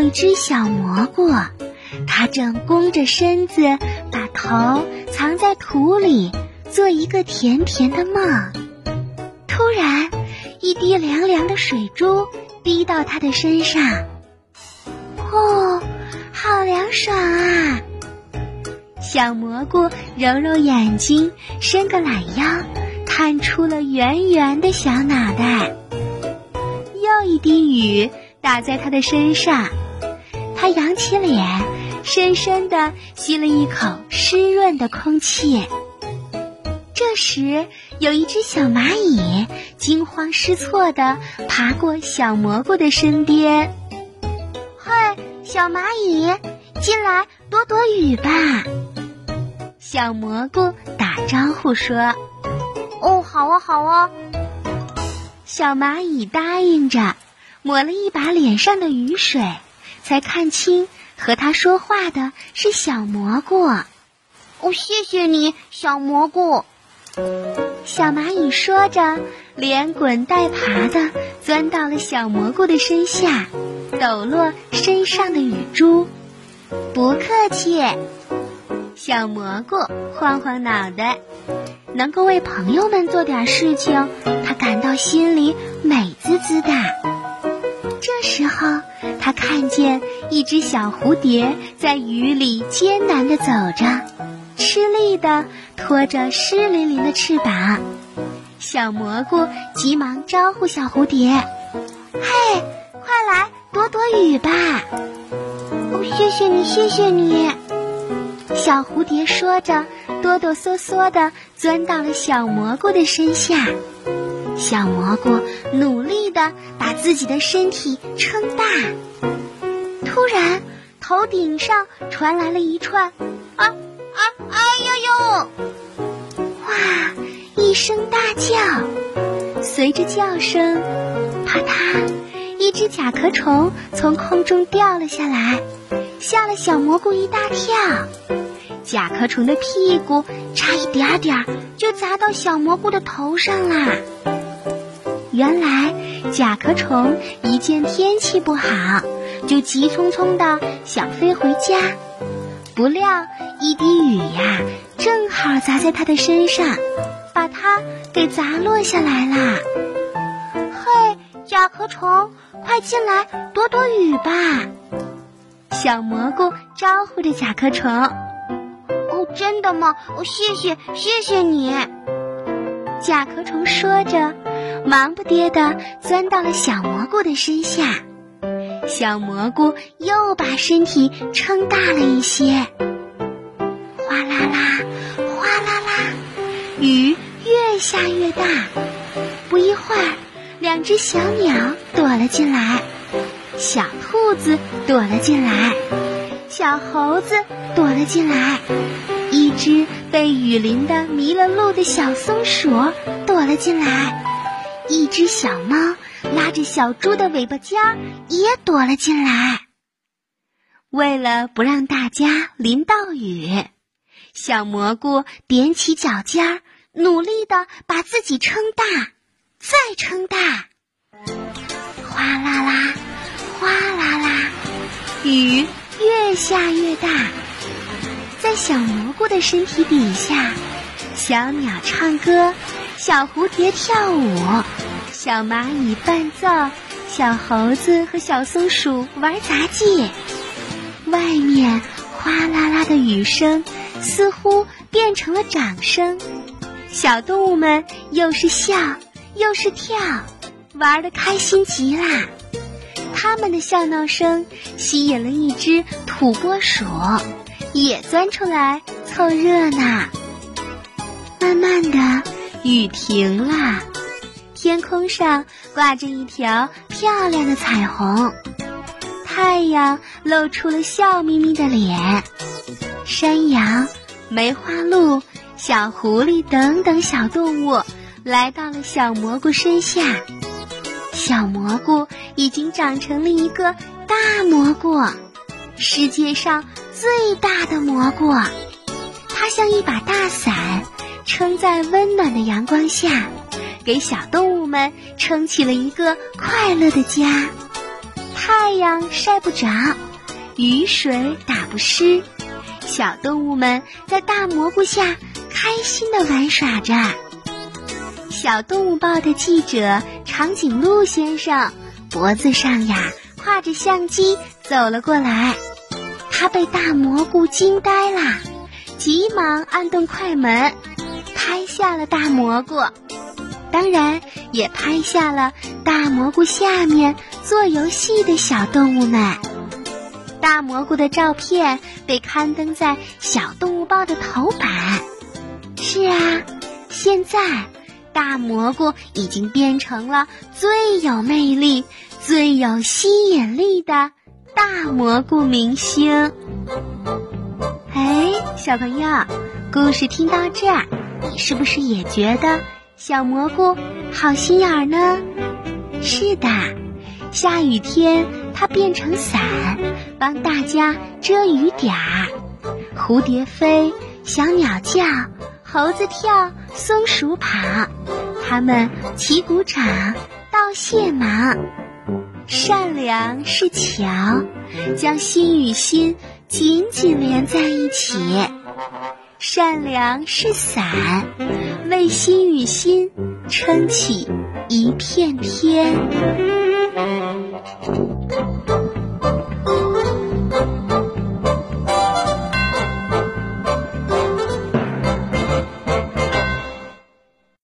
一只小蘑菇，它正弓着身子，把头藏在土里，做一个甜甜的梦。突然，一滴凉凉的水珠滴到它的身上，哦，好凉爽啊！小蘑菇揉揉眼睛，伸个懒腰，探出了圆圆的小脑袋。又一滴雨打在它的身上，扬起脸，深深地吸了一口湿润的空气。这时，有一只小蚂蚁惊慌失措地爬过小蘑菇的身边。“嘿，小蚂蚁，进来躲躲雨吧。”小蘑菇打招呼说：“哦，好啊，好啊。”小蚂蚁答应着，抹了一把脸上的雨水，才看清和他说话的是小蘑菇。“哦，谢谢你，小蘑菇。”小蚂蚁说着，连滚带爬的钻到了小蘑菇的身下，抖落身上的雨珠。“不客气。”小蘑菇晃晃脑袋，能够为朋友们做点事情，他感到心里美滋滋的。时候，他看见一只小蝴蝶在雨里艰难地走着，吃力地拖着湿淋淋的翅膀。小蘑菇急忙招呼小蝴蝶：“嘿，快来躲躲雨吧！”“哦，谢谢你，谢谢你。”小蝴蝶说着，哆哆嗦嗦地钻到了小蘑菇的身下。小蘑菇努力地把自己的身体撑大。突然，头顶上传来了一串“啊啊哎呀呦！”哇，一声大叫。随着叫声，啪嗒，一只甲壳虫从空中掉了下来，吓了小蘑菇一大跳。甲壳虫的屁股差一点点儿就砸到小蘑菇的头上啦。原来甲壳虫一见天气不好，就急匆匆的想飞回家，不料一滴雨呀，正好砸在它的身上，把它给砸落下来啦。嘿，甲壳虫，快进来躲躲雨吧！小蘑菇招呼着甲壳虫。哦真的吗？哦，谢谢，谢谢你。甲壳虫说着，忙不迭地钻到了小蘑菇的身下。小蘑菇又把身体撑大了一些。哗啦啦，哗啦啦，雨越下越大。不一会儿，两只小鸟躲了进来，小兔子躲了进来，小猴子躲了进来。一只被雨淋得迷了路的小松鼠躲了进来，一只小猫拉着小猪的尾巴尖儿也躲了进来。为了不让大家淋到雨，小蘑菇踮起脚尖儿，努力的把自己撑大，再撑大。哗啦啦，哗啦啦，雨越下越大。在小蘑菇的身体底下，小鸟唱歌，小蝴蝶跳舞，小蚂蚁伴奏，小猴子和小松鼠玩杂技。外面哗啦啦的雨声似乎变成了掌声，小动物们又是笑又是跳，玩的开心极啦。他们的笑闹声吸引了一只土拨鼠。也钻出来凑热闹。慢慢的，雨停了，天空上挂着一条漂亮的彩虹，太阳露出了笑眯眯的脸。山羊、梅花鹿、小狐狸等等小动物来到了小蘑菇身下，小蘑菇已经长成了一个大蘑菇，世界上。最大的蘑菇，它像一把大伞，撑在温暖的阳光下，给小动物们撑起了一个快乐的家。太阳晒不着，雨水打不湿，小动物们在大蘑菇下开心的玩耍着。小动物报的记者长颈鹿先生脖子上呀挎着相机走了过来，他被大蘑菇惊呆了，急忙按动快门，拍下了大蘑菇，当然也拍下了大蘑菇下面做游戏的小动物们。大蘑菇的照片被刊登在《小动物报》的头版。是啊，现在。大蘑菇已经变成了最有魅力、最有吸引力的大蘑菇明星。哎，小朋友，故事听到这儿，你是不是也觉得小蘑菇好心眼儿呢？是的，下雨天它变成伞，帮大家遮雨点儿。蝴蝶飞，小鸟叫。猴子跳，松鼠跑，他们齐鼓掌，道谢忙。善良是桥，将心与心紧紧连在一起；善良是伞为心与心撑起一片天。